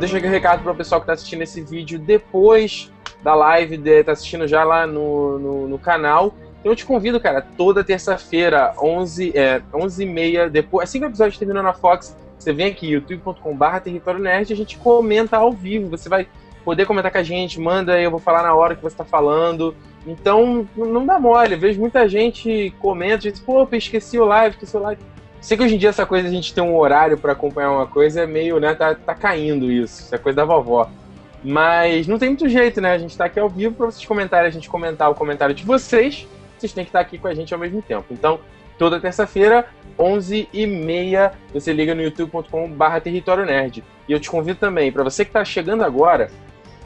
deixo aqui um recado para o pessoal que está assistindo esse vídeo depois da live, de, tá assistindo já lá no, no, no canal. Então eu te convido, cara, toda terça-feira, 11 é, 11 h 30 depois, assim que o episódio terminou na Fox, você vem aqui, youtube.com.br Território Nerd, e a gente comenta ao vivo. Você vai poder comentar com a gente, manda, eu vou falar na hora que você está falando. Então, não dá mole. Eu vejo muita gente comenta, gente, pô, esqueci o live, esqueci o live. Sei que hoje em dia essa coisa de a gente ter um horário para acompanhar uma coisa é meio, né, tá, tá caindo isso. Isso é coisa da vovó. Mas não tem muito jeito, né? A gente tá aqui ao vivo para vocês comentarem, a gente comentar o comentário de vocês vocês têm que estar aqui com a gente ao mesmo tempo. Então, toda terça-feira, 11h30, você liga no youtube.com.br Território Nerd. E eu te convido também, para você que está chegando agora,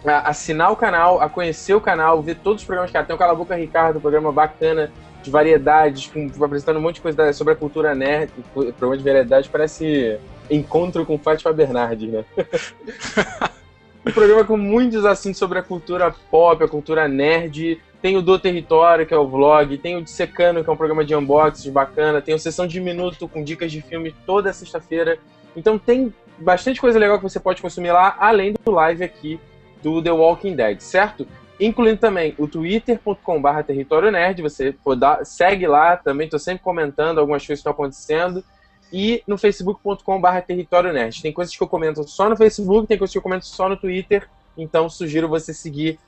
a assinar o canal, a conhecer o canal, ver todos os programas que tem o Cala Boca Ricardo, programa bacana de variedades, com, apresentando um monte de coisa sobre a cultura nerd, programa de variedades, parece encontro com Fátima Bernardes, né? um programa com muitos assuntos sobre a cultura pop, a cultura nerd, tem o Do Território, que é o vlog, tem o Dissecano, que é um programa de unboxing bacana, tem o Sessão de Minuto com dicas de filme toda sexta-feira. Então tem bastante coisa legal que você pode consumir lá, além do live aqui do The Walking Dead, certo? Incluindo também o twitter.com.br território nerd, você dar, segue lá, também estou sempre comentando algumas coisas que estão acontecendo. E no facebook.com.br território nerd. Tem coisas que eu comento só no Facebook, tem coisas que eu comento só no Twitter, então sugiro você seguir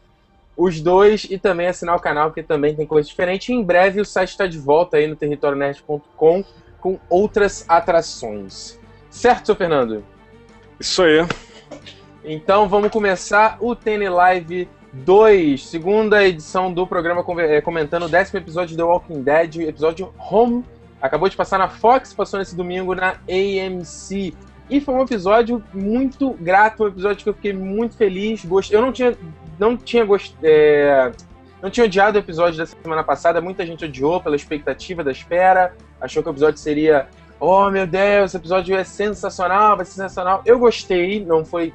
os dois e também assinar o canal, porque também tem coisa diferente. E em breve o site está de volta aí no territorionerd.com com outras atrações. Certo, seu Fernando? Isso aí. Então vamos começar o TN Live 2, segunda edição do programa eh, comentando o décimo episódio de The Walking Dead, episódio Home. Acabou de passar na Fox, passou nesse domingo na AMC. E foi um episódio muito grato, um episódio que eu fiquei muito feliz. Gostei. Eu não tinha, não tinha gost... É... não tinha odiado o episódio da semana passada. Muita gente odiou pela expectativa da espera. Achou que o episódio seria, oh meu Deus, esse episódio é sensacional, vai ser sensacional. Eu gostei, não foi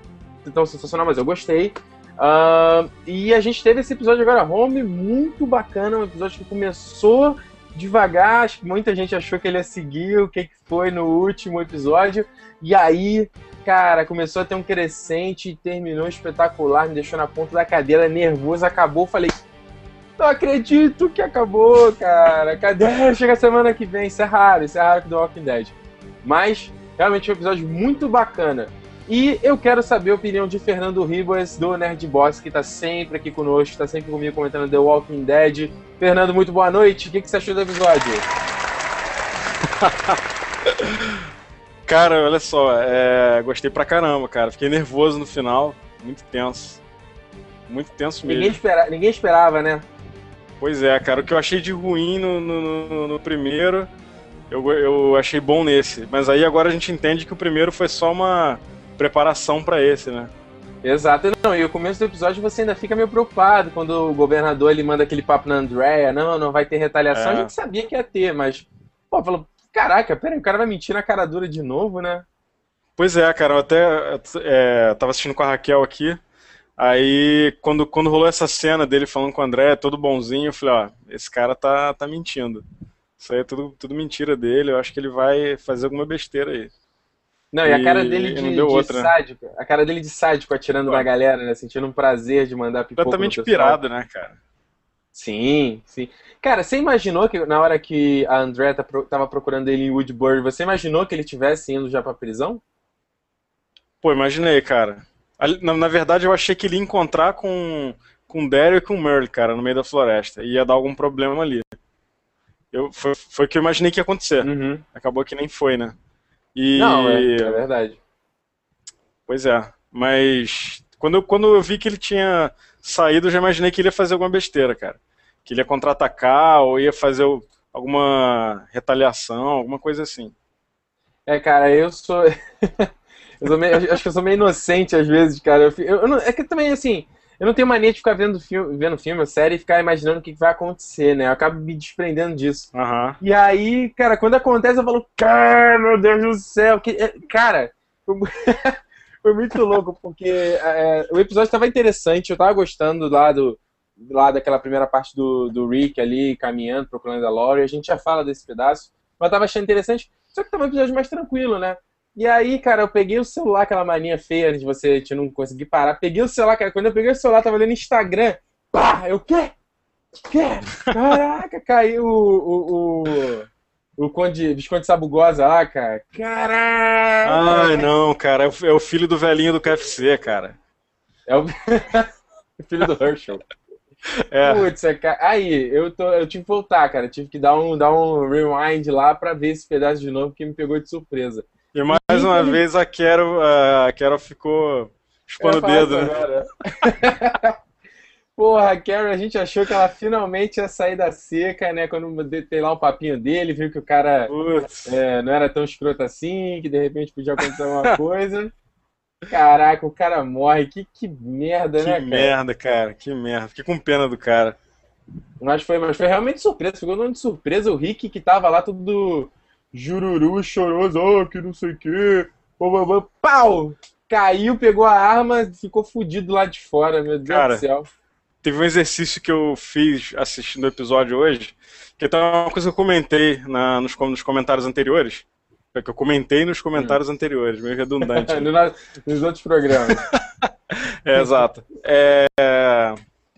tão sensacional, mas eu gostei. Uh, e a gente teve esse episódio agora, Home, muito bacana, um episódio que começou devagar, que muita gente achou que ele ia seguir o que foi no último episódio, e aí, cara, começou a ter um crescente, terminou espetacular, me deixou na ponta da cadeira, nervoso, acabou, falei, não acredito que acabou, cara, cadê? Chega semana que vem, isso é raro, isso é raro do Walking Dead. Mas, realmente, um episódio muito bacana. E eu quero saber a opinião de Fernando Ribas, do Nerd Boss, que está sempre aqui conosco, está sempre comigo comentando The Walking Dead. Fernando, muito boa noite. O que, que você achou do episódio? cara, olha só, é... gostei pra caramba, cara. Fiquei nervoso no final, muito tenso. Muito tenso mesmo. Ninguém, espera... Ninguém esperava, né? Pois é, cara. O que eu achei de ruim no, no, no, no primeiro, eu, eu achei bom nesse. Mas aí agora a gente entende que o primeiro foi só uma preparação para esse, né? Exato. Não, e o começo do episódio você ainda fica meio preocupado quando o governador ele manda aquele papo na Andrea, não, não vai ter retaliação. É. A gente sabia que ia ter, mas pô, falou, caraca, peraí, o cara vai mentir na cara dura de novo, né? Pois é, cara, eu até é, tava assistindo com a Raquel aqui, aí quando, quando rolou essa cena dele falando com o André, todo bonzinho, eu falei, ó, esse cara tá, tá mentindo. Isso aí é tudo, tudo mentira dele, eu acho que ele vai fazer alguma besteira aí. Não, e, a cara dele de, de outra, sádico, a cara dele de sádico atirando Pô. na galera, né? Sentindo um prazer de mandar pipoca Totalmente pirado, né, cara? Sim, sim. Cara, você imaginou que na hora que a Andrea tá tava procurando ele em Woodbury, você imaginou que ele tivesse indo já pra prisão? Pô, imaginei, cara. Na, na verdade, eu achei que ele ia encontrar com, com o Daryl e com o Merle, cara, no meio da floresta. E ia dar algum problema ali. Eu, foi, foi o que eu imaginei que ia acontecer. Uhum. Acabou que nem foi, né? E... Não, é, é verdade. Pois é. Mas quando eu, quando eu vi que ele tinha saído, eu já imaginei que ele ia fazer alguma besteira, cara. Que ele ia contra-atacar ou ia fazer alguma retaliação, alguma coisa assim. É, cara, eu sou. eu sou meio, acho que eu sou meio inocente às vezes, cara. Eu, eu, eu não, é que também, assim, eu não tenho mania de ficar vendo filme, vendo filme, série e ficar imaginando o que vai acontecer, né? Eu acabo me desprendendo disso. Uhum. E aí, cara, quando acontece, eu falo, cara, meu Deus do céu. Que... É, cara, foi... muito louco, porque é, o episódio estava interessante, eu tava gostando lá do. Lá daquela primeira parte do, do Rick ali, caminhando, procurando a Lori, a gente já fala desse pedaço, mas tava achando interessante, só que tava um episódio mais tranquilo, né? E aí, cara, eu peguei o celular, aquela mania feia de você de não conseguir parar. Peguei o celular, cara. Quando eu peguei o celular, tava olhando Instagram. Pá! Eu, quê? Quê? Caraca, caiu o, o, o, o Conde, Visconde Sabugosa lá, cara. Caraca! Ai, não, cara. É o filho do velhinho do KFC, cara. É o, filho do Herschel. É. Putz, é, aí, eu, tô, eu tive que voltar, cara. tive que dar um, dar um rewind lá pra ver esse pedaço de novo, que me pegou de surpresa. E mais e, uma ele... vez a Carol, a Carol ficou chupando o dedo, né? Porra, a Carol, a gente achou que ela finalmente ia sair da seca, né? Quando tem lá o um papinho dele, viu que o cara é, não era tão escroto assim, que de repente podia acontecer alguma coisa. Caraca, o cara morre. Que, que merda, que né, cara? Que merda, cara. Que merda. Fiquei com pena do cara. Mas foi, mas foi realmente surpresa. Ficou dando de surpresa o Rick que tava lá tudo jururu, choroso, oh, que não sei o quê. Pau! Caiu, pegou a arma, ficou fudido lá de fora, meu Deus cara, do céu. Teve um exercício que eu fiz assistindo o episódio hoje, que é uma coisa que eu comentei na, nos, nos comentários anteriores. É que eu comentei nos comentários hum. anteriores, meio redundante. nos outros programas. é, exato. É,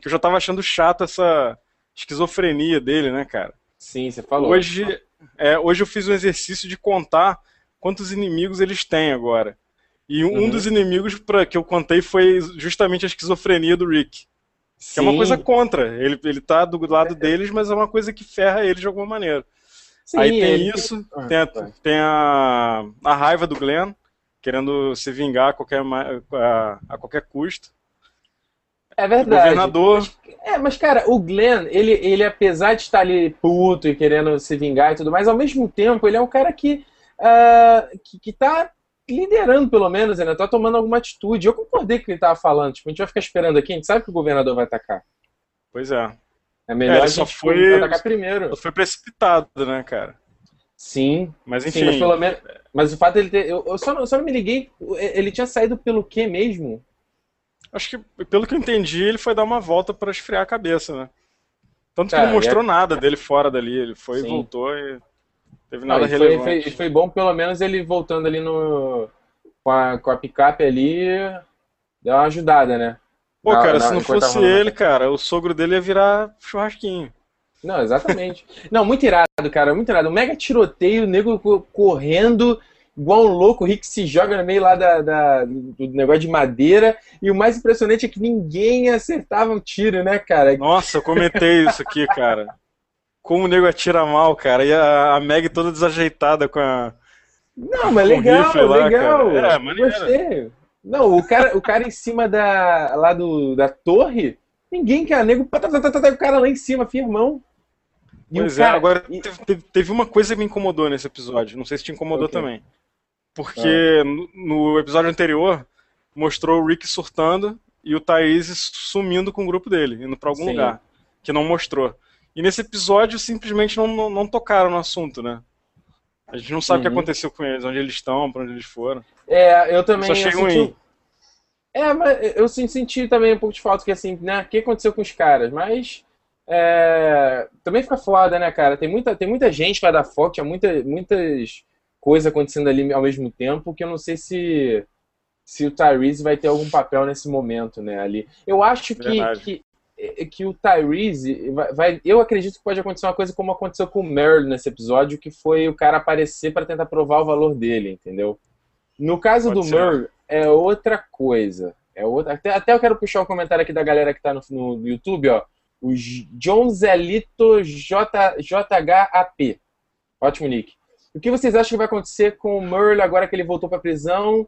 que eu já tava achando chato essa esquizofrenia dele, né, cara? Sim, você falou. Hoje, é, hoje eu fiz um exercício de contar quantos inimigos eles têm agora. E um, uhum. dos inimigos pra, que eu contei foi justamente a esquizofrenia do Rick. Sim. Que é uma coisa contra. Ele, ele tá do lado deles, mas é uma coisa que ferra eles de alguma maneira. Sim, Aí tem ele... isso, ah, tem, a, tem a, a raiva do Glenn, querendo se vingar a qualquer, a, a qualquer custo. É verdade. O governador. Mas, é, mas cara, o Glenn, ele, ele apesar de estar ali puto e querendo se vingar e tudo mais, ao mesmo tempo, ele é um cara que, uh, que, que tá liderando, pelo menos, ainda tá tomando alguma atitude. Eu concordei com o que ele tava falando. Tipo, a gente vai ficar esperando aqui, a gente sabe que o governador vai atacar. Pois é. É melhor é, a gente foi, atacar primeiro. Foi precipitado, né, cara? Sim. Mas enfim. Sim, mas, pelo menos, mas o fato dele ter. Eu, eu só, não, só não me liguei. Ele tinha saído pelo quê mesmo? Acho que, pelo que eu entendi, ele foi dar uma volta para esfriar a cabeça, né? Tanto que não mostrou é... nada dele fora dali. Ele foi e voltou e teve nada não, relevante. Foi, foi, foi, bom, pelo menos, ele voltando ali no. Com a, com a picape ali. Deu uma ajudada, né? Pô, cara, se não fosse ele, cara, o sogro dele ia virar churrasquinho. Não, exatamente. não, muito irado, cara, muito irado. Um mega tiroteio, o nego correndo igual um louco, o Rick se joga no meio lá da, da, do negócio de madeira. E o mais impressionante é que ninguém acertava o um tiro, né, cara? Nossa, eu comentei isso aqui, cara. Como o nego atira mal, cara. E a, a Meg toda desajeitada com a. Não, mas legal, lá, legal. Cara. É, maneiro. Gostei. Não, o cara, o cara em cima da, lá do, da torre, ninguém quer nego, tá, tá, tá, o cara lá em cima, firmão. E pois é, cara, agora e... teve, teve, uma coisa que me incomodou nesse episódio, não sei se te incomodou okay. também. Porque ah. no, no, episódio anterior mostrou o Rick surtando e o Thaís sumindo com o grupo dele, indo para algum Sim. lugar, que não mostrou. E nesse episódio simplesmente não, não, não tocaram no assunto, né? A gente não sabe uhum. o que uhum. aconteceu com eles, onde eles estão, para onde eles foram. É, eu também. Só achei ruim. É, mas eu senti também um pouco de falta, que assim, né? O que aconteceu com os caras? Mas. É, também fica foda, né, cara? Tem muita, tem muita gente que vai dar foco, tinha muita, muitas coisas acontecendo ali ao mesmo tempo, que eu não sei se se o Tyrese vai ter algum papel nesse momento, né, ali. Eu acho que, que, é, que o Tyrese vai, vai, Eu acredito que pode acontecer uma coisa como aconteceu com o Merle nesse episódio, que foi o cara aparecer para tentar provar o valor dele, entendeu? No caso pode do ser. Merle, é outra coisa. É outra... Até, até eu quero puxar um comentário aqui da galera que tá no, no YouTube, ó. O John Zelito J, JHAP. Ótimo nick. O que vocês acham que vai acontecer com o Merle agora que ele voltou para prisão?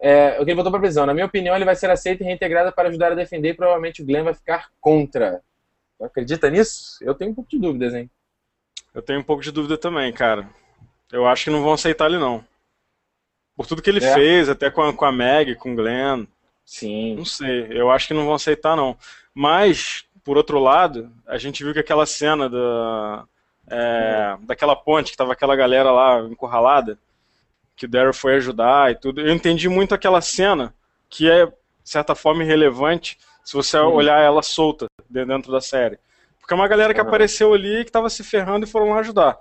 É, que ele voltou para prisão. Na minha opinião, ele vai ser aceito e reintegrado para ajudar a defender e provavelmente o Glenn vai ficar contra. Acredita nisso? Eu tenho um pouco de dúvidas, hein? Eu tenho um pouco de dúvida também, cara. Eu acho que não vão aceitar ele, não. Por tudo que ele é. fez, até com a, com a Meg, com o Glenn. Sim. Não sei. Eu acho que não vão aceitar, não. Mas, por outro lado, a gente viu que aquela cena da, é, daquela ponte, que tava aquela galera lá encurralada, que o Daryl foi ajudar e tudo. Eu entendi muito aquela cena, que é, de certa forma, irrelevante se você hum. olhar ela solta dentro da série. Porque é uma galera que uhum. apareceu ali que estava se ferrando e foram lá ajudar.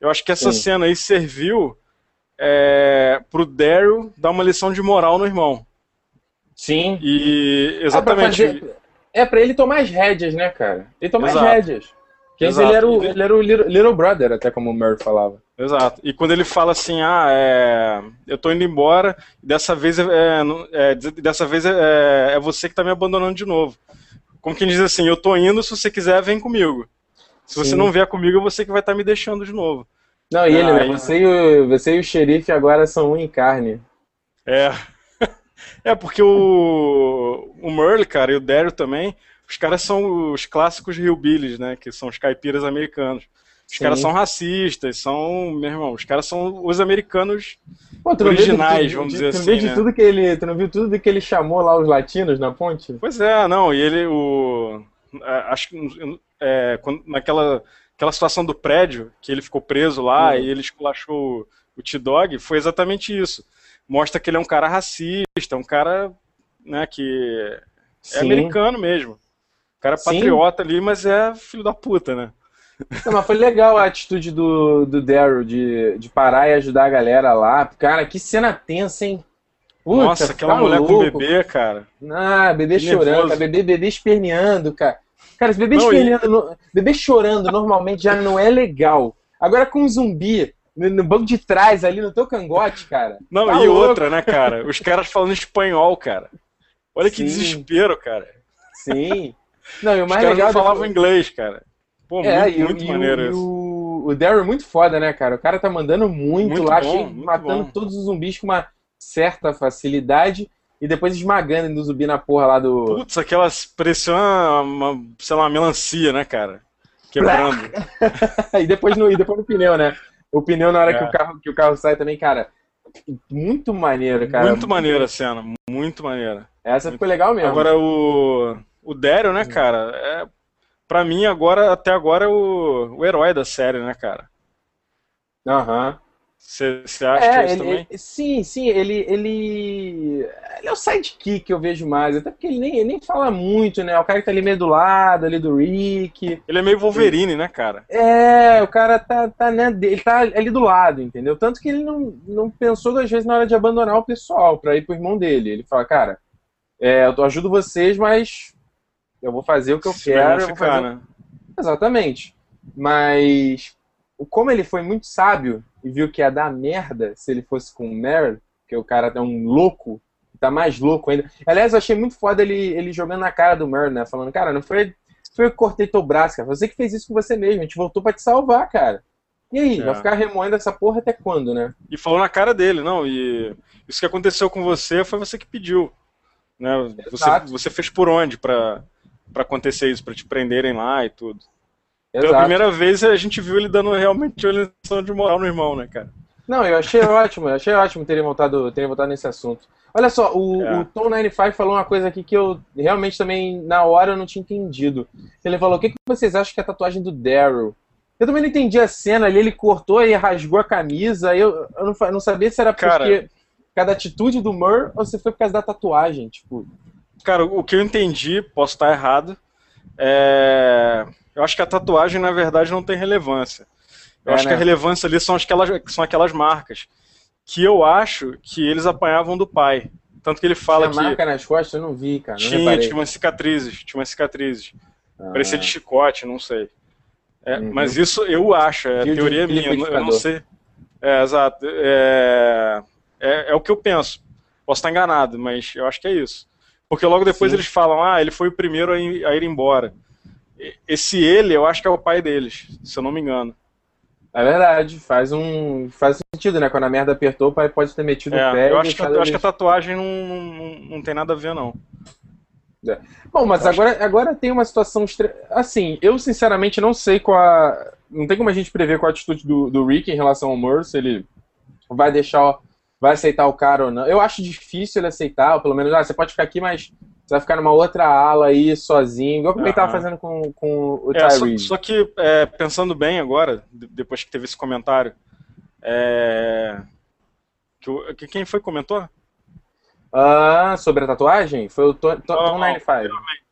Eu acho que essa Sim. cena aí serviu é, pro Daryl dar uma lição de moral no irmão. Sim. E exatamente. É pra, fazer, é pra ele tomar as rédeas, né, cara? Ele tomar Exato. as rédeas. Antes ele era o, ele era o little, little brother, até como o Murray falava. Exato. E quando ele fala assim, ah, é, eu tô indo embora, dessa vez é, é dessa vez é, é, você que tá me abandonando de novo. Como quem diz assim, eu tô indo, se você quiser, vem comigo. Se Sim. você não vier comigo, é você que vai estar tá me deixando de novo. Não, e ele, né? Você e, o, você e o xerife agora são um em carne. É. É, porque o, o Merle, cara, e o Daryl também, os caras são os clássicos hillbillies, né? Que são os caipiras americanos. Os Sim. caras são racistas, são, meu irmão, os caros são os americanos Pô, originais, vamos dizer tu assim. Viu né? tudo que ele, tu não viu tudo que ele chamou lá os latinos na ponte? Pois é, não, e ele, o. Acho que é, naquela aquela situação do prédio, que ele ficou preso lá uhum. e ele esculachou o T-Dog, foi exatamente isso. Mostra que ele é um cara racista, um cara né, que é Sim. americano mesmo. Cara patriota ali, mas é filho da puta, né? Não, mas foi legal a atitude do, do Daryl de, de parar e ajudar a galera lá. Cara, que cena tensa, hein? Puta, Nossa, aquela mulher louco. com bebê, cara. Ah, bebê que chorando, bebê, bebê esperneando, cara. Cara, bebê não, esperneando, e... bebê chorando normalmente já não é legal. Agora com um zumbi no, no banco de trás ali no teu cangote, cara. Não, tá e louco. outra, né, cara? Os caras falando espanhol, cara. Olha que Sim. desespero, cara. Sim. Não, e o mais Os legal. Não falavam inglês, cara. Pô, é, muito, e, muito e maneiro o, isso. O, o Daryl é muito foda, né, cara? O cara tá mandando muito, muito lá, bom, cheio, muito matando bom. todos os zumbis com uma certa facilidade e depois esmagando do zumbi na porra lá do. Putz, aquelas. uma, uma, sei lá, uma melancia, né, cara? Quebrando. e, depois no, e depois no pneu, né? O pneu na hora é. que, o carro, que o carro sai também, cara. Muito maneiro, cara. Muito maneira a cena, muito maneira. Essa muito... ficou legal mesmo. Agora o. O Daryl, né, cara? É, pra mim, agora, até agora, é o, o herói da série, né, cara? Aham. Uhum. Você acha é, que é isso ele, também? Ele, sim, sim, ele, ele. Ele é o sidekick que eu vejo mais, até porque ele nem, ele nem fala muito, né? O cara que tá ali meio do lado, ali do Rick. Ele é meio Wolverine, né, cara? É, o cara tá, tá né, ele tá ali do lado, entendeu? Tanto que ele não, não pensou duas vezes na hora de abandonar o pessoal pra ir pro irmão dele. Ele fala, cara, é, eu ajudo vocês, mas eu vou fazer o que eu Se quero. ficar, eu fazer... né? Exatamente. Mas como ele foi muito sábio e viu que ia dar merda se ele fosse com o Meryl, que o cara é um louco, tá mais louco ainda. Aliás, eu achei muito foda ele, ele jogando na cara do Meryl, né? Falando, cara, não foi, foi eu que cortei teu braço, cara. Você que fez isso com você mesmo, a gente voltou para te salvar, cara. E aí, é. vai ficar remoendo essa porra até quando, né? E falou na cara dele, não, e isso que aconteceu com você foi você que pediu. Né? Você, você fez por onde para acontecer isso, para te prenderem lá e tudo. Exato. Pela primeira vez a gente viu ele dando realmente uma lição de moral no irmão, né, cara? Não, eu achei ótimo, eu achei ótimo terem voltado, terem voltado nesse assunto. Olha só, o, é. o Tom 95 falou uma coisa aqui que eu realmente também, na hora, eu não tinha entendido. Ele falou: o que, que vocês acham que é a tatuagem do Daryl? Eu também não entendi a cena ali, ele cortou e rasgou a camisa. Eu, eu não, não sabia se era porque cara, cada atitude do Mur ou se foi por causa da tatuagem. Tipo. Cara, o que eu entendi, posso estar errado, é eu acho que a tatuagem, na verdade, não tem relevância. Eu é, acho né? que a né? relevância ali são aquelas, são aquelas marcas. Que eu acho que eles apanhavam do pai. Tanto que ele fala tinha que. marca nas costas? Eu não vi, cara. Não tinha, reparei. tinha umas cicatrizes. Tinha umas cicatrizes. Ah. Parecia de chicote, não sei. É, uhum. Mas isso eu acho, é Fio teoria minha, eu não sei. É, exato. É, é, é, o que eu penso. Posso estar enganado, mas eu acho que é isso. Porque logo depois Sim. eles falam, ah, ele foi o primeiro a ir, a ir embora esse ele, eu acho que é o pai deles, se eu não me engano. É verdade, faz um. faz sentido, né? Quando a merda apertou, o pai pode ter metido é, o pé. Eu acho, que, eu acho que a tatuagem não, não, não tem nada a ver, não. É. Bom, mas agora, agora tem uma situação. Estre... Assim, eu sinceramente não sei qual a. Não tem como a gente prever qual a atitude do, do Rick em relação ao Merce, ele vai deixar. Vai aceitar o cara ou não. Eu acho difícil ele aceitar, ou pelo menos, ah, você pode ficar aqui, mas você vai ficar numa outra ala aí, sozinho, igual como ele estava fazendo com, com o é, Tyree. Só, só, que, é, pensando bem agora, depois que teve esse comentário, é... que, quem foi que comentou? Ah, sobre a tatuagem? Foi o Tom, Tom, 95. Anteriormente,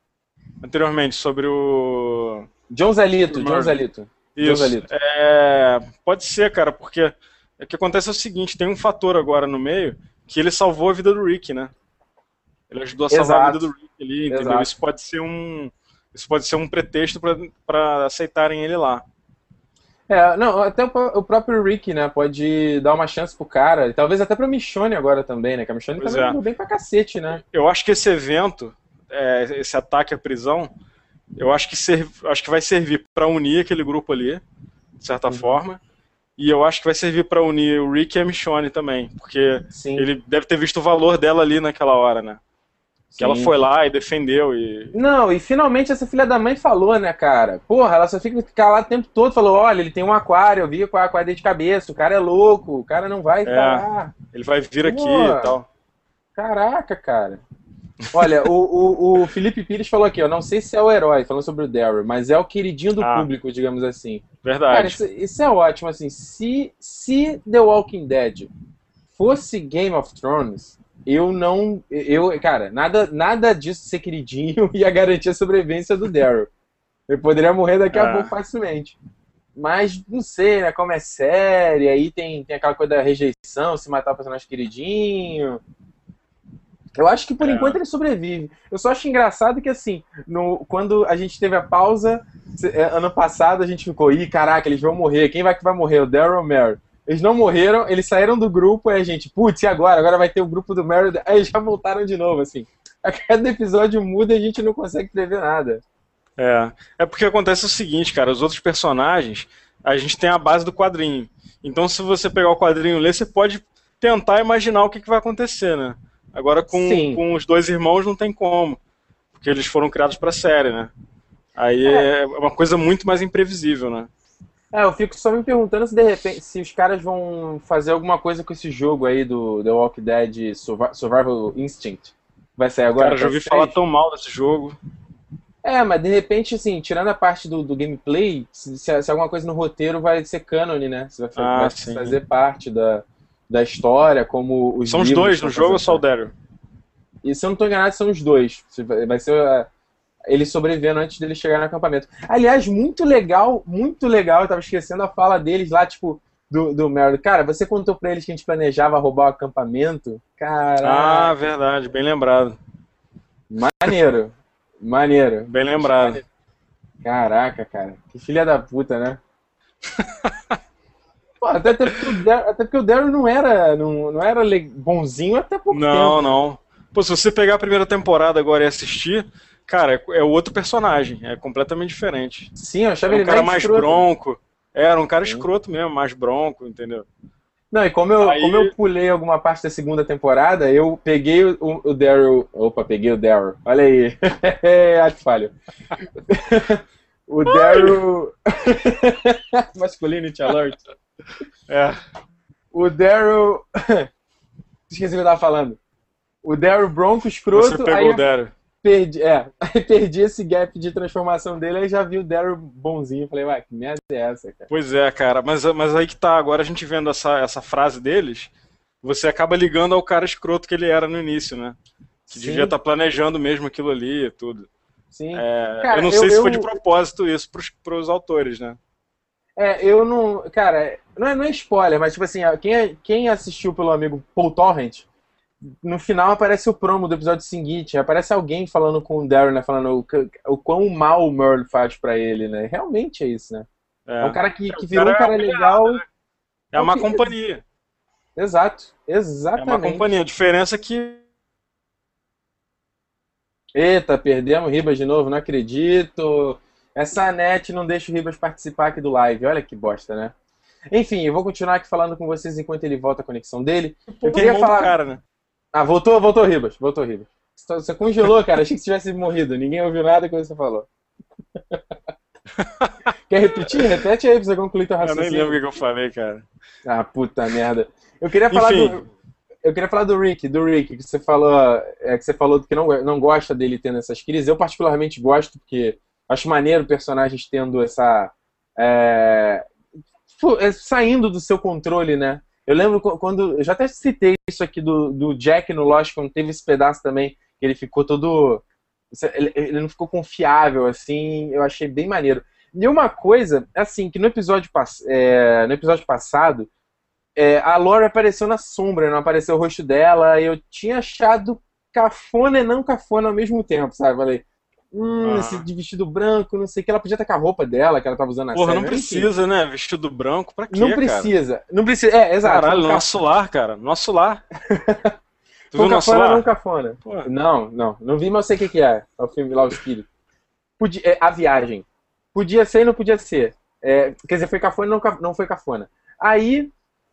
anteriormente, sobre o... John Zelito, John Zelito. Isso. John Zelito. É, pode ser, cara, porque É que acontece é o seguinte, tem um fator agora no meio que ele salvou a vida do Rick, né? Ele ajudou a salvar Exato. a vida do Rick ali, entendeu? Exato. Isso pode ser um isso pode ser um pretexto para aceitarem ele lá. É, não, até o, o, próprio Rick, né, pode dar uma chance pro cara, e talvez até pra Michonne agora também, né, que a Michonne pois tá é. bem pra cacete, né. Eu acho que esse evento, é, esse ataque à prisão, eu acho que, serv, acho que vai servir para unir aquele grupo ali, de certa uhum. forma, e eu acho que vai servir para unir o Rick e a Michonne também, porque Sim. ele deve ter visto o valor dela ali naquela hora, né. Que ela foi lá e defendeu e. Não, e finalmente essa filha da mãe falou, né, cara? Porra, ela só fica calada o tempo todo, falou: olha, ele tem um aquário, eu vi com a aquário de cabeça, o cara é louco, o cara não vai é, Ele vai vir aqui e tal. Caraca, cara. Olha, o, o, o, Felipe Pires falou aqui, ó, não sei se é o herói, falando sobre o Daryl, mas é o queridinho do ah, público, digamos assim. Verdade. Cara, isso, isso, é ótimo, assim, se, se The Walking Dead fosse Game of Thrones, eu não. Eu, cara, nada, nada disso ser queridinho ia garantir a sobrevivência do Daryl. Ele poderia morrer daqui a ah. pouco facilmente. Mas não sei, né? Como é série, aí tem, tem aquela coisa da rejeição, se matar o personagem queridinho. Eu acho que por é. enquanto ele sobrevive. Eu só acho engraçado que assim, no, quando a gente teve a pausa, é, ano passado a gente ficou, ih, caraca, eles vão morrer. Quem vai que vai morrer? O Daryl Mary? Eles não morreram, eles saíram do grupo, aí a gente, putz, e agora? Agora vai ter o grupo do Meredith. Aí já voltaram de novo, assim. A cada episódio muda e a gente não consegue prever nada. É, é porque acontece o seguinte, cara, os outros personagens, a gente tem a base do quadrinho. Então, se você pegar o quadrinho e ler, você pode tentar imaginar o que, que vai acontecer, né? Agora, com, com os dois irmãos, não tem como. Porque eles foram criados pra série, né? Aí é. é uma coisa muito mais imprevisível, né? É, eu fico só me perguntando se de repente se os caras vão fazer alguma coisa com esse jogo aí do The Walking Dead Survival Instinct. Vai sair agora. Cara, já ouvi falar tão mal desse jogo. É, mas de repente, assim, tirando a parte do, do gameplay, se, se, alguma coisa no roteiro vai ser canon, né? Você vai, ah, vai fazer parte da, da história, como os São os dois no jogo ou só o Daryl? E se eu não estou enganado, são os dois. Vai ser ele sobrevivendo antes dele chegar no acampamento. Aliás, muito legal, muito legal, eu tava esquecendo a fala deles lá, tipo, do, do Meryl. Cara, você contou pra eles que a gente planejava roubar o acampamento? Cara. Ah, verdade, bem lembrado. Maneiro. Maneiro. Bem lembrado. Caraca, cara. Que filha da puta, né? Pô, até, até, porque o Daryl, até porque o Daryl não era, não, não era bonzinho até pouco não, tempo. Não, não. Pô, se você pegar a primeira temporada agora e assistir, cara, é, é outro personagem, é completamente diferente. Sim, eu achava era um ele cara mais escroto. bronco. Era um cara Sim. escroto mesmo, mais bronco, entendeu? Não, e como eu, Aí... como eu pulei alguma parte da segunda temporada, eu peguei o, o Daryl. Opa, peguei o Daryl. Olha aí. Ato falho. o Daryl. Masculinity Alert. É. O Daryl. Esqueci o que eu tava falando. O Daryl Bronco escroto. Você pegou o Daryl perdi, é, aí perdi esse gap de transformação dele, aí já vi o Daryl bonzinho. Falei, ué, que merda é essa, cara? Pois é, cara, mas, mas aí que tá, agora a gente vendo essa, essa frase deles, você acaba ligando ao cara escroto que ele era no início, né? Que Sim. devia estar tá planejando mesmo aquilo ali e tudo. Sim. É, cara, eu não sei eu, se foi de propósito isso pros, pros autores, né? É, eu não. Cara, não é, não é spoiler, mas tipo assim, quem, quem assistiu pelo amigo Paul Torrent no final aparece o promo do episódio seguinte, aparece alguém falando com o Darren, né, falando o, o quão mal o Merle faz para ele, né? Realmente é isso, né? É, é um cara que, que virou cara um cara é legal. Né? É uma companhia. Exato, exatamente. É uma companhia. A diferença é que. Eita, perdemos Ribas de novo, não acredito. Essa net não deixa o Ribas participar aqui do live. Olha que bosta, né? Enfim, eu vou continuar aqui falando com vocês enquanto ele volta a conexão dele. Eu queria falar. Cara, né? Ah, voltou, voltou Ribas, voltou Ribas. Você congelou, cara. Achei que você tivesse morrido. Ninguém ouviu nada que você falou. Quer repetir? Repete aí pra você concluir teu raciocínio. Eu nem lembro o que eu falei, cara. Ah, puta merda. Eu queria falar Enfim. do. Eu queria falar do Rick, do Rick, que você falou, é, que você falou que não, não gosta dele tendo essas crises. Eu particularmente gosto, porque acho maneiro personagens tendo essa. É, é saindo do seu controle, né? Eu lembro quando. Eu já até citei isso aqui do, do Jack no Lost, quando teve esse pedaço também, que ele ficou todo. Ele, ele não ficou confiável, assim. Eu achei bem maneiro. E uma coisa, assim, que no episódio, é, no episódio passado, é, a Lori apareceu na sombra, não apareceu o rosto dela, e eu tinha achado cafona e não cafona ao mesmo tempo, sabe? Falei, hum, ah. esse de vestido branco, não sei o que, ela podia estar com a roupa dela, que ela tava usando na Porra, série, não precisa, né? Vestido branco, pra quê, Não precisa, cara? não precisa, é, exato. Caralho, nosso lar, cara, nosso lar. tu viu nosso lar? não cafona. Porra. Não, não, não vi, mas eu sei o que, que é, é o filme lá, o espírito. Podia, é, a viagem. Podia ser e não podia ser. É, quer dizer, foi cafona não, não foi cafona. Aí,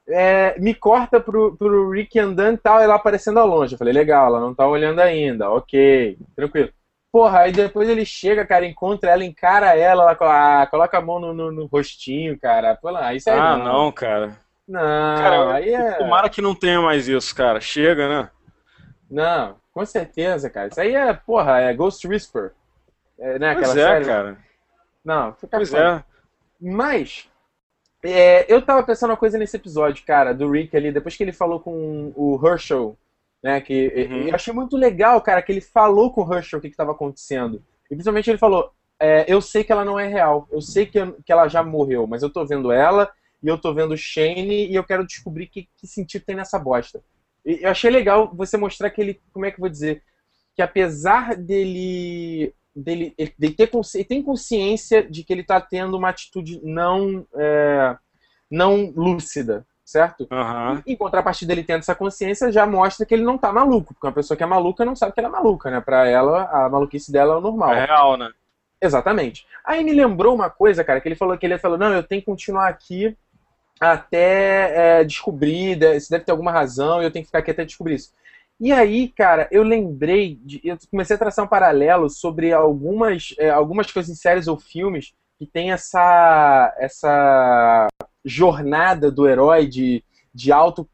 é, me corta pro, pro Rick andando e tal, ela aparecendo ao longe. Eu falei, legal, ela não tá olhando ainda, ok, tranquilo. Porra, aí depois ele chega, cara, encontra ela, encara ela, ela ah, coloca a mão no, no, no rostinho, cara. Pô, lá, isso aí ah, não. não, cara. Não, cara, aí é... Tomara que não tenha mais isso, cara. Chega, né? Não, com certeza, cara. Isso aí é, porra, é Ghost Whisper. É, né, pois é, série. cara. Não, fica Pois é. Mas, é, eu tava pensando uma coisa nesse episódio, cara, do Rick ali, depois que ele falou com o Herschel né? Que uhum. eu achei muito legal, cara, que ele falou com o Herschel o que estava acontecendo. E principalmente ele falou: é, eu sei que ela não é real, eu sei que, que ela já morreu, mas eu tô vendo ela e eu tô vendo Shane e eu quero descobrir que, que sentido tem nessa bosta. E eu achei legal você mostrar que ele, como é que eu vou dizer, que apesar dele dele, ele ter ele tem consciência de que ele está tendo uma atitude não é, não lúcida, certo? Uhum. E, em contrapartida, ele tendo essa consciência, já mostra que ele não tá maluco, porque uma pessoa que é maluca não sabe que ela é maluca, né? Pra ela, a maluquice dela é o normal. É real, né? Exatamente. Aí me lembrou uma coisa, cara, que ele falou que ele falou, não, eu tenho que continuar aqui até é, descobrir, se deve ter alguma razão, e eu tenho que ficar aqui até descobrir isso. E aí, cara, eu lembrei, de, eu comecei a traçar um paralelo sobre algumas, é, algumas coisas em séries ou filmes que tem essa, essa jornada do herói de, de, auto,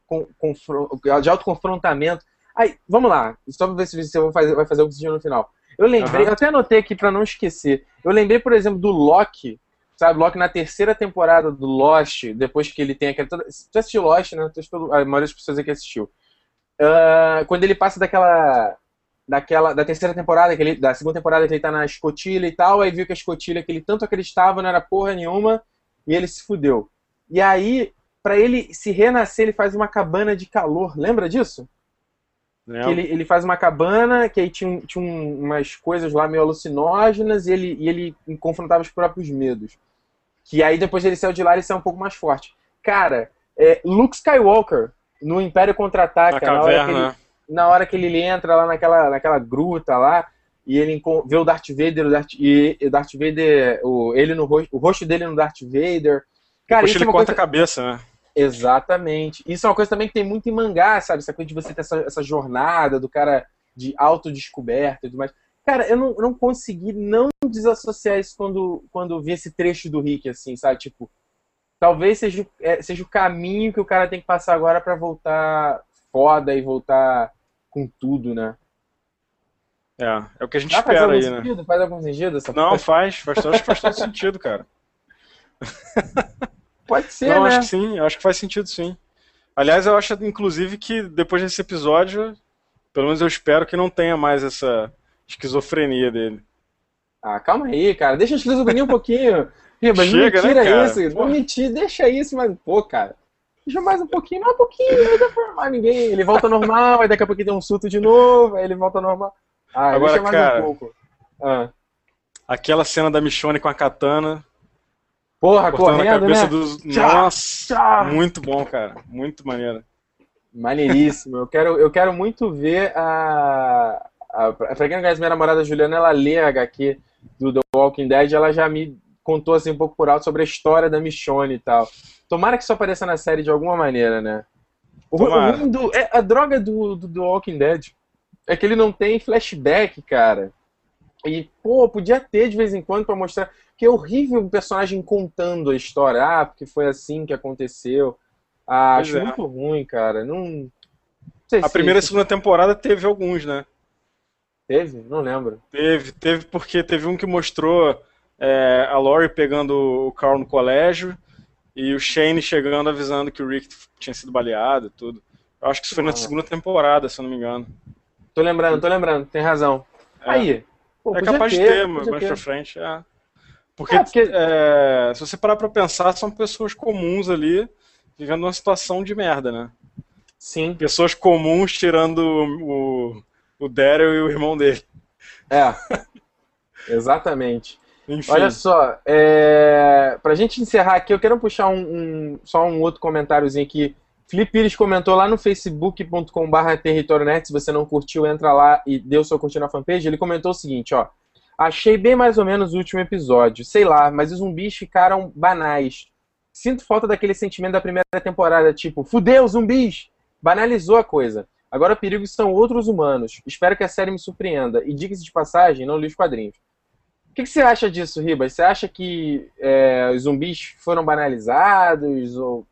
de autoconfrontamento. Aí, vamos lá, só pra ver se você vai fazer, vai fazer algo no final. Eu lembrei, uhum. eu até anotei aqui para não esquecer. Eu lembrei, por exemplo, do Loki, sabe? Loki na terceira temporada do Lost, depois que ele tem aquela. Você assistiu Lost, né? A maioria das pessoas aqui assistiu. Uh, quando ele passa daquela. Daquela, da terceira temporada, que ele, da segunda temporada que ele tá na escotilha e tal, aí viu que a escotilha que ele tanto acreditava não era porra nenhuma, e ele se fudeu. E aí, para ele se renascer, ele faz uma cabana de calor. Lembra disso? Ele, ele faz uma cabana, que aí tinha, tinha umas coisas lá meio alucinógenas e ele, e ele confrontava os próprios medos. Que aí depois ele saiu de lá ele saiu um pouco mais forte. Cara, é, Luke Skywalker, no Império Contra-Ataca, na, hora na hora que ele entra lá naquela, naquela gruta lá, e ele vê o Darth Vader, o Darth, e o Darth Vader, o, ele no rosto, o rosto dele no Darth Vader, Cara, isso ele é corta coisa... a cabeça, né? Exatamente. Isso é uma coisa também que tem muito em mangá, sabe? Essa coisa de você ter essa, essa jornada do cara de autodescoberta e tudo mais. Cara, eu não, não consegui não desassociar isso quando, quando vi esse trecho do Rick, assim, sabe? Tipo, talvez seja, é, seja o caminho que o cara tem que passar agora para voltar foda e voltar com tudo, né? É, é o que a gente espera aí, sentido? né? Faz algum sentido? Essa não, faz, faz, faz, faz todo sentido, cara. Pode ser, Não, né? acho que sim, acho que faz sentido sim. Aliás, eu acho, inclusive, que depois desse episódio, pelo menos eu espero que não tenha mais essa esquizofrenia dele. Ah, calma aí, cara. Deixa a esquizofrenia um pouquinho. Riba, Chega, não né, mentira né, isso. Não mentir, deixa isso, mas, pô, cara. Deixa mais um pouquinho, mais um pouquinho, não vai formar ninguém. Ele volta normal, aí daqui a pouco tem um surto de novo, aí ele volta normal. Ah, Agora, deixa mais cara, um pouco. Ah. Aquela cena da Michonne com a katana, Porra, correndo, a cabeça né? dos... Nossa, tchá. muito bom, cara. Muito maneiro. Maneiríssimo. eu, quero, eu quero muito ver a... a pra quem não conhece minha namorada Juliana, ela lê a HQ do The Walking Dead, ela já me contou assim um pouco por alto sobre a história da Michonne e tal. Tomara que isso apareça na série de alguma maneira, né? O, o do, é, a droga do, do, do Walking Dead é que ele não tem flashback, cara. E, pô, podia ter de vez em quando para mostrar. Que é horrível o personagem contando a história. Ah, porque foi assim que aconteceu. Ah, acho é. muito ruim, cara. Não. não a primeira e segunda temporada teve alguns, né? Teve? Não lembro. Teve, teve porque teve um que mostrou é, a Lori pegando o Carl no colégio e o Shane chegando avisando que o Rick tinha sido baleado e tudo. Eu acho que isso foi ah. na segunda temporada, se eu não me engano. Tô lembrando, tô lembrando, tem razão. É. Aí, Pô, é capaz ter, de ter, mais pra frente. É. Porque, é, porque... É, se você parar pra pensar, são pessoas comuns ali vivendo uma situação de merda, né? Sim. Pessoas comuns tirando o, o Daryl e o irmão dele. É. Exatamente. Enfim. Olha só, é... pra gente encerrar aqui, eu quero puxar um, um... só um outro comentáriozinho aqui. Felipe Pires comentou lá no facebook.com.br territorionet, se você não curtiu, entra lá e o seu curtir na fanpage. Ele comentou o seguinte, ó. Achei bem mais ou menos o último episódio. Sei lá, mas os zumbis ficaram banais. Sinto falta daquele sentimento da primeira temporada, tipo, fudeu, zumbis! Banalizou a coisa. Agora perigos são outros humanos. Espero que a série me surpreenda. E diga-se de passagem, não li os quadrinhos. O que, que, você acha disso, Ribas? Você acha que é, os zumbis foram banalizados? Ou,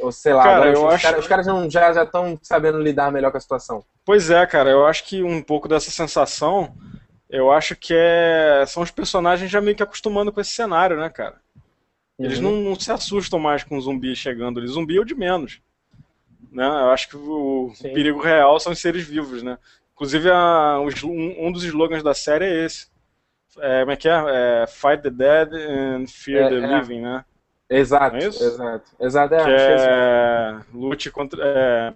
ou sei lá, cara, os, acho... cara, os caras não, já estão sabendo lidar melhor com a situação? Pois é, cara. Eu acho que um pouco dessa sensação, eu acho que é... são os personagens já meio que acostumando com esse cenário, né, cara? Eles Uhum. não, não se assustam mais com zumbi chegando ali. Zumbi é o de menos. Né? Eu acho que o, o perigo real são os seres vivos, né? Inclusive, a, um, um dos slogans da série é esse. É, como é que é? É, Fight the dead and fear É, the é. living, né? Exato, é exato. Exato, é, é lute contra.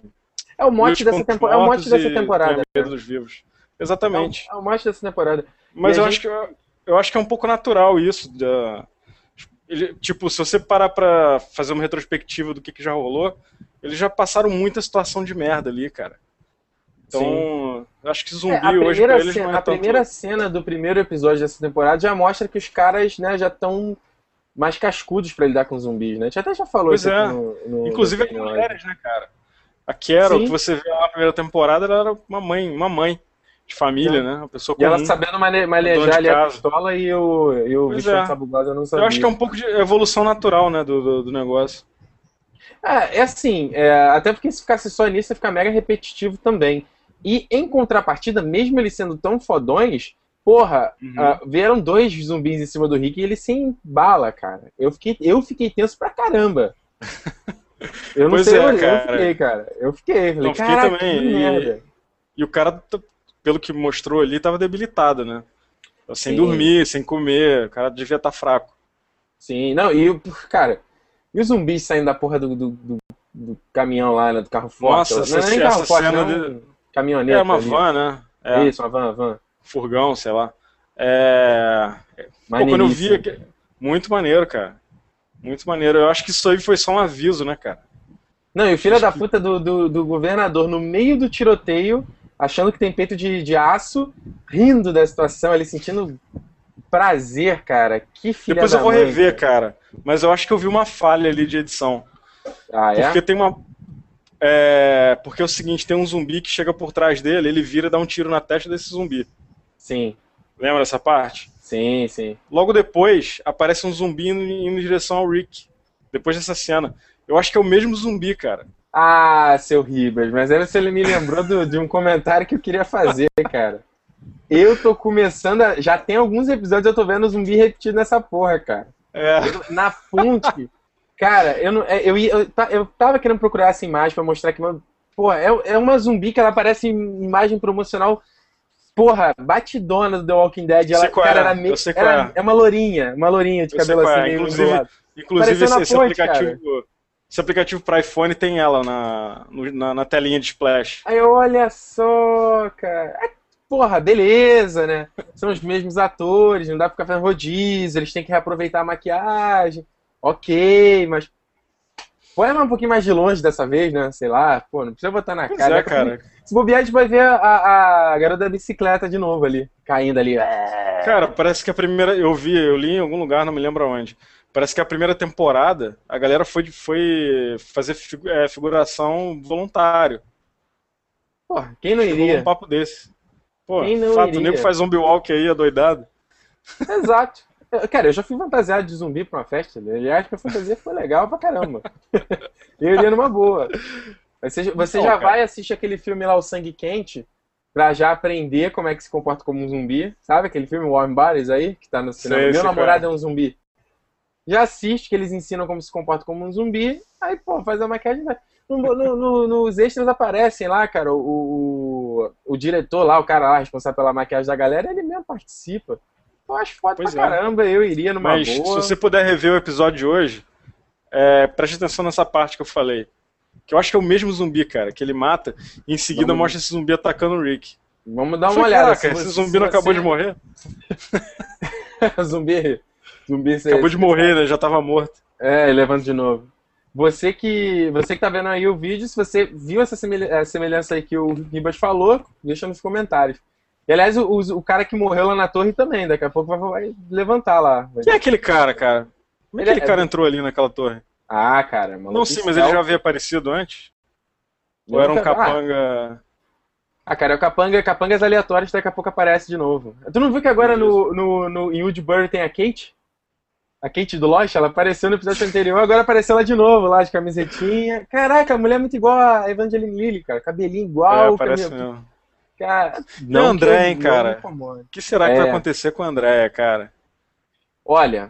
É, o mote dessa, tempo... é o mote dessa temporada. medo dos vivos. Exatamente. É o, é o mote dessa temporada. Mas eu gente- acho que eu, eu acho que é um pouco natural isso. da- ele- tipo, se você parar pra fazer uma retrospectiva do que, que já rolou, eles já passaram muita situação de merda ali, cara. Então, eu acho que zumbi É, hoje pra eles cena, não é a tanto... primeira cena do primeiro episódio dessa temporada já mostra que os caras né, já estão mais cascudos pra lidar com zumbis, né? A gente até já falou Pois isso é. no, no Inclusive as mulheres, né, cara? A Carol, Sim. que você vê lá na primeira temporada, ela era uma mãe, uma mãe de família, É. né? Uma pessoa E ela comum. sabendo mane manejar de ali a pistola e o, e o Pois bichão é. eu não sabia. Eu acho que é um pouco de evolução natural, né, do, do, do negócio. É, é assim, é, até porque se ficasse só nisso, ia ficar mega repetitivo também. E em contrapartida, mesmo eles sendo tão fodões, porra, Uhum. ah, vieram dois zumbis em cima do Rick e ele se embala, cara. Eu fiquei, eu fiquei tenso pra caramba. Eu não Pois sei, é, eu, eu cara. fiquei, cara. Eu fiquei, falei, Não, fiquei também, e-. E o cara, pelo que mostrou ali, tava debilitado, né? Sem Sim. dormir, sem comer, o cara devia estar fraco. Sim, não, e, o- cara, e os zumbis saindo da porra do, do, do- do caminhão lá, né, do carro forte? Nossa, não é essa- nem carro forte, cena não, de- caminhonete É uma ali. van, né? É, Isso, uma van, van. furgão, sei lá. É... Pô, quando eu vi, muito maneiro, cara. Muito maneiro. Eu acho que isso aí foi só um aviso, né, cara? Não, e o filho da puta do, do, do governador no meio do tiroteio, achando que tem peito de, de aço, rindo da situação, ele sentindo prazer, cara. Que filha Depois eu vou mãe, rever, cara. Mas eu acho que eu vi uma falha ali de edição. Ah, é? Porque tem uma. É, porque é o seguinte, tem um zumbi que chega por trás dele, ele vira e dá um tiro na testa desse zumbi. Sim, Lembra dessa parte? sim, sim. Logo depois, aparece um zumbi indo, indo em direção ao Rick. Depois dessa cena. Eu acho que é o mesmo zumbi, cara. Ah, seu Ribas, mas aí você me lembrou do- de um comentário que eu queria fazer, cara. Eu tô começando a. Já tem alguns episódios eu tô vendo zumbi repetido nessa porra, cara. É. Eu- na fonte. Cara, eu, não, é, eu, eu, eu tava querendo procurar essa imagem pra mostrar que, porra, é, é uma zumbi que ela parece em imagem promocional, porra, batidona do The Walking Dead. Ela, cara, é, era meio, era- é. uma lourinha, uma lourinha de Eu cabelo assim, é. meio Inclusive. Inclusive, esse, ponte, aplicativo. Esse aplicativo para iPhone tem ela na, na, na telinha de splash. Aí, olha só, cara. É, Porra, beleza, né? São os mesmos atores, não dá pra ficar fazendo rodízio, eles têm que reaproveitar a maquiagem. Ok, mas. Põe ela um pouquinho mais de longe dessa vez, né? Sei lá, pô, não precisa botar na Pois cara. é, cara. Se bobear, a gente vai ver a, a, garota da bicicleta de novo ali, caindo ali. É. Cara, parece que a primeira. Eu vi, eu li em algum lugar, não me lembro onde. Parece que a primeira temporada a galera foi, foi fazer figu- é, figuração voluntário. Porra, quem não iria? um papo desse. Pô, Quem não fato, iria? o nego faz zombie walk aí, adoidado. Exato. Eu- Cara, eu já fui fantasiado de zumbi pra uma festa. né? Aliás, minha fantasia foi legal pra caramba. Eu iria numa boa. Você, você Então, já cara. vai assistir aquele filme lá, O Sangue Quente, pra já aprender como é que se comporta como um zumbi. Sabe aquele filme Warm Bodies aí, que tá no cinema? Sei, Meu sei namorado qual é um zumbi. Já assiste que eles ensinam como se comporta como um zumbi. Aí, pô, faz a maquiagem. No- no- no- nos extras aparecem lá, cara, o, o, o diretor lá, o cara lá responsável pela maquiagem da galera, ele mesmo participa. Eu acho foda Pois pra é. caramba, eu iria numa Mas se boa. você puder rever o episódio de hoje, é, preste atenção nessa parte que eu falei. Que eu acho que é o mesmo zumbi, cara, que ele mata e em seguida Vamos... mostra esse zumbi atacando o Rick. Vamos dar uma olhada. Caraca, esse zumbi não acabou de morrer? zumbi. Zumbi Acabou de morrer, né? Já tava morto. É, levanta de novo. Você que, você que tá vendo aí o vídeo, se você viu essa semelhança aí que o Ribas falou, deixa nos comentários. E aliás, o, o, cara que morreu lá na torre também, daqui a pouco vai, vai levantar lá. Quem é aquele cara, cara? Como é que aquele é... cara entrou ali naquela torre? Ah, cara, mano. Não, sim, mas ele já havia aparecido antes? Ou era um capanga. Ah, cara, é o capanga, capangas aleatórios daqui a pouco aparece de novo. Tu não viu que agora no, no, no, em Woodbury tem a Kate? A Kate do Lost, ela apareceu no episódio anterior, agora apareceu lá de novo, lá de camisetinha. Caraca, a mulher é muito igual a Evangeline Lilly, cara. Cabelinho igual. É, parece mesmo. Cara, não, André, hein, cara. O que será que é. vai acontecer com a Andréia, cara? Olha,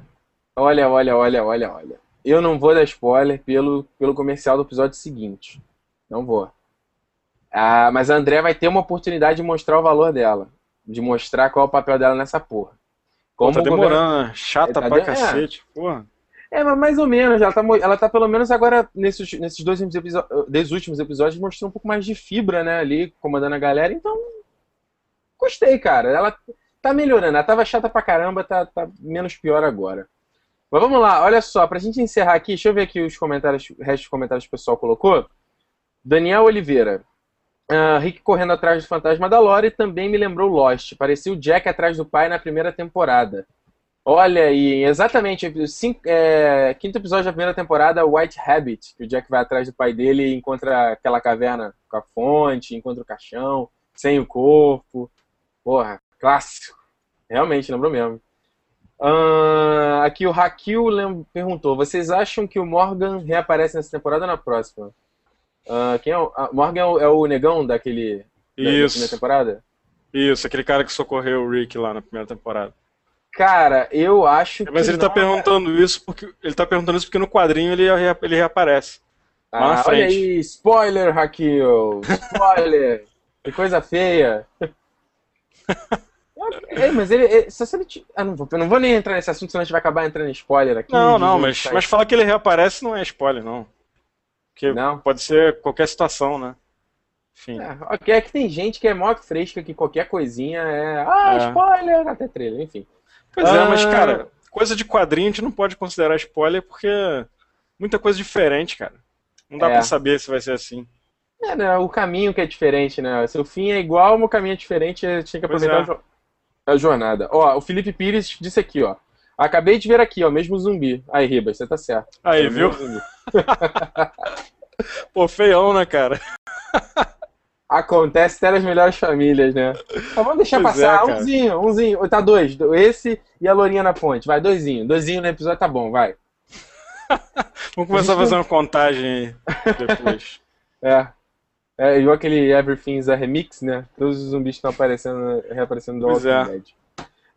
olha, olha, olha, olha, olha. Eu não vou dar spoiler pelo, pelo comercial do episódio seguinte. Não vou. Ah, mas a André vai ter uma oportunidade de mostrar o valor dela. De mostrar qual é o papel dela nessa porra. Como Pô, tá demorando, governo... Né? Chata tá pra de... cacete, é. porra. É, mas mais ou menos, ela tá, ela tá pelo menos agora, nesses, nesses dois últimos, últimos episódios, mostrando um pouco mais de fibra, né, ali, comandando a galera, então, gostei, cara, ela tá melhorando, ela tava chata pra caramba, tá, tá menos pior agora. Mas vamos lá, olha só, pra gente encerrar aqui, deixa eu ver aqui os comentários, o resto dos comentários que o pessoal colocou. Daniel Oliveira, Uh, Rick correndo atrás do fantasma da Lori também me lembrou Lost. Parecia o Jack atrás do pai na primeira temporada. Olha aí, exatamente, cinco, é, quinto episódio da primeira temporada, White Rabbit, que o Jack vai atrás do pai dele e encontra aquela caverna com a fonte, encontra o caixão, sem o corpo. Porra, clássico. Realmente, lembrou mesmo. Uh, aqui o Hakil perguntou: vocês acham que o Morgan reaparece nessa temporada ou na próxima? Uh, quem é o, uh, Morgan é o, é o, negão daquele. Isso. Da, temporada? Isso, aquele cara que socorreu o Rick lá na primeira temporada. Cara, eu acho Mas que. ele tá perguntando isso porque. Ele tá perguntando isso porque no quadrinho ele, ele reaparece. Ah, lá na frente. olha aí, spoiler, Hakil! Spoiler! que coisa feia! É, mas ele. ele só se ele ah, não, vou, não vou nem entrar nesse assunto, senão a gente vai acabar entrando em spoiler aqui. Não, não, mas, mas falar que ele reaparece não é spoiler, não. Porque não. pode ser qualquer situação, né? Enfim. É, é que tem gente que é mó fresca que qualquer coisinha é. Ah, é. spoiler! Até trailer, enfim. Pois ah... é, mas, ah. cara, coisa de quadrinho a gente não pode considerar spoiler porque muita coisa diferente, cara. Não dá é. pra saber se vai ser assim. É, né, o caminho que é diferente, né? Se o fim é igual, o caminho é diferente, a gente tem que aproveitar é. a jornada. Ó, o Felipe Pires disse aqui, ó. Acabei de ver aqui, ó, mesmo zumbi. Aí, Ribas, você tá certo. Aí, é viu? Pô, feião, né, cara? Acontece até nas melhores famílias, né? Mas vamos deixar pois passar. É, umzinho, umzinho. Tá dois. Esse e a Lourinha na ponte. Vai, doisinho. Doisinho no episódio tá bom, vai. vamos começar a fazer uma contagem aí depois. é. É igual aquele Everything's a Remix, né? Todos os zumbis estão aparecendo, reaparecendo do Walking é. Dead.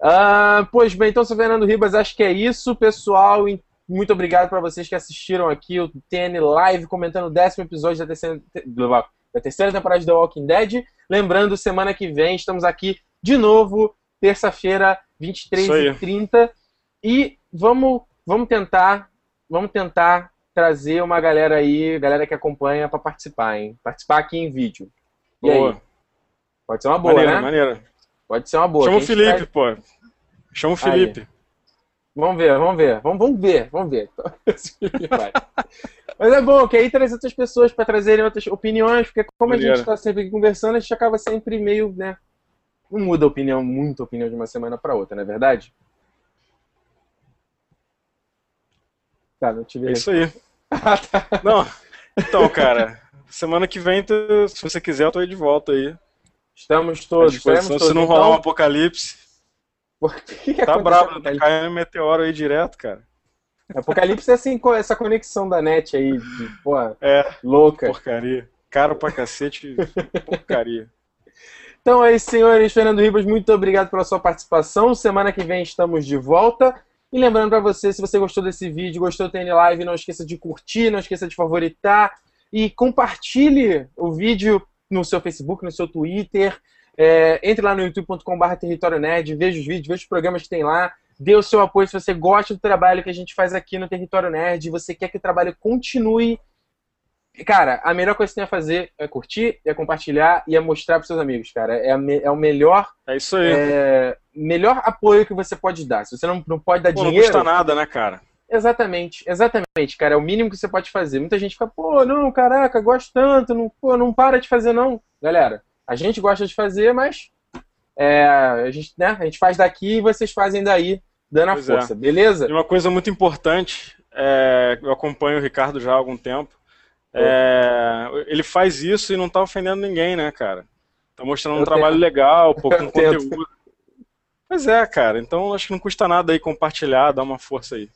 Uh, pois bem, então, sou Fernando Ribas, acho que é isso, pessoal. Muito obrigado para vocês que assistiram aqui o TN Live, comentando o décimo episódio da terceira, da terceira temporada de The Walking Dead. Lembrando, semana que vem estamos aqui de novo, terça-feira, 23h30. E vamos, vamos tentar, vamos tentar trazer uma galera aí, galera que acompanha para participar, hein? Participar aqui em vídeo. E boa. aí? Pode ser uma boa, maneira, né? Maneira. Pode ser uma boa. Chama o Felipe, pô. Chama o Felipe. Aí. Vamos ver, vamos ver. Vamos, vamos ver, vamos ver. Mas é bom que aí traz outras pessoas para trazerem outras opiniões, porque como Maneiro. a gente está sempre aqui conversando, a gente acaba sempre meio, né? Não muda a opinião, muito a opinião de uma semana para outra, não é verdade? Tá, não tive. É isso aí. ah, tá. Não, então, cara, semana que vem, se você quiser, eu tô aí de volta aí. Estamos todos. Estamos todos. Se não rolar então... um apocalipse. que que tá bravo, tá caindo meteoro aí direto, cara. Apocalipse é assim, essa conexão da net aí, de, pô, é, louca. Porcaria. Caro pra cacete, porcaria. Então é isso, senhores. Fernando Ribas, muito obrigado pela sua participação. Semana que vem estamos de volta. E lembrando para você, se você gostou desse vídeo, gostou do TN Live, não esqueça de curtir, não esqueça de favoritar e compartilhe o vídeo no seu Facebook, no seu Twitter. É, entre lá no youtube.com.br Território Nerd, veja os vídeos, veja os programas que tem lá. dê o seu apoio se você gosta do trabalho que a gente faz aqui no Território Nerd, você quer que o trabalho continue. Cara, a melhor coisa que você tem a fazer é curtir, é compartilhar e é mostrar para seus amigos, cara. É, me, é o melhor. É isso aí. É, melhor apoio que você pode dar. Se você não, não pode dar Pô, dinheiro. Não custa nada, né, cara? Exatamente, exatamente, cara. É o mínimo que você pode fazer. Muita gente fica, pô, não, caraca, gosto tanto, não, pô, não para de fazer, não. Galera, a gente gosta de fazer, mas é, a, gente, né, a gente faz daqui e vocês fazem daí, dando a é. força, é. beleza? E uma coisa muito importante, é, eu acompanho o Ricardo já há algum tempo. É, ele faz isso e não tá ofendendo ninguém, né, cara? Tá mostrando um eu trabalho tento. legal, pouco com conteúdo. Pois é, cara. Então acho que não custa nada aí compartilhar, dar uma força aí.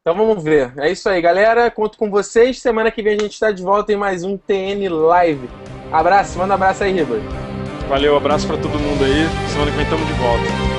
Então vamos ver. É isso aí, galera. Conto com vocês. Semana que vem a gente está de volta em mais um TN Live. Abraço, manda um abraço aí, Ribeiro. Valeu, abraço para todo mundo aí. Semana que vem estamos de volta.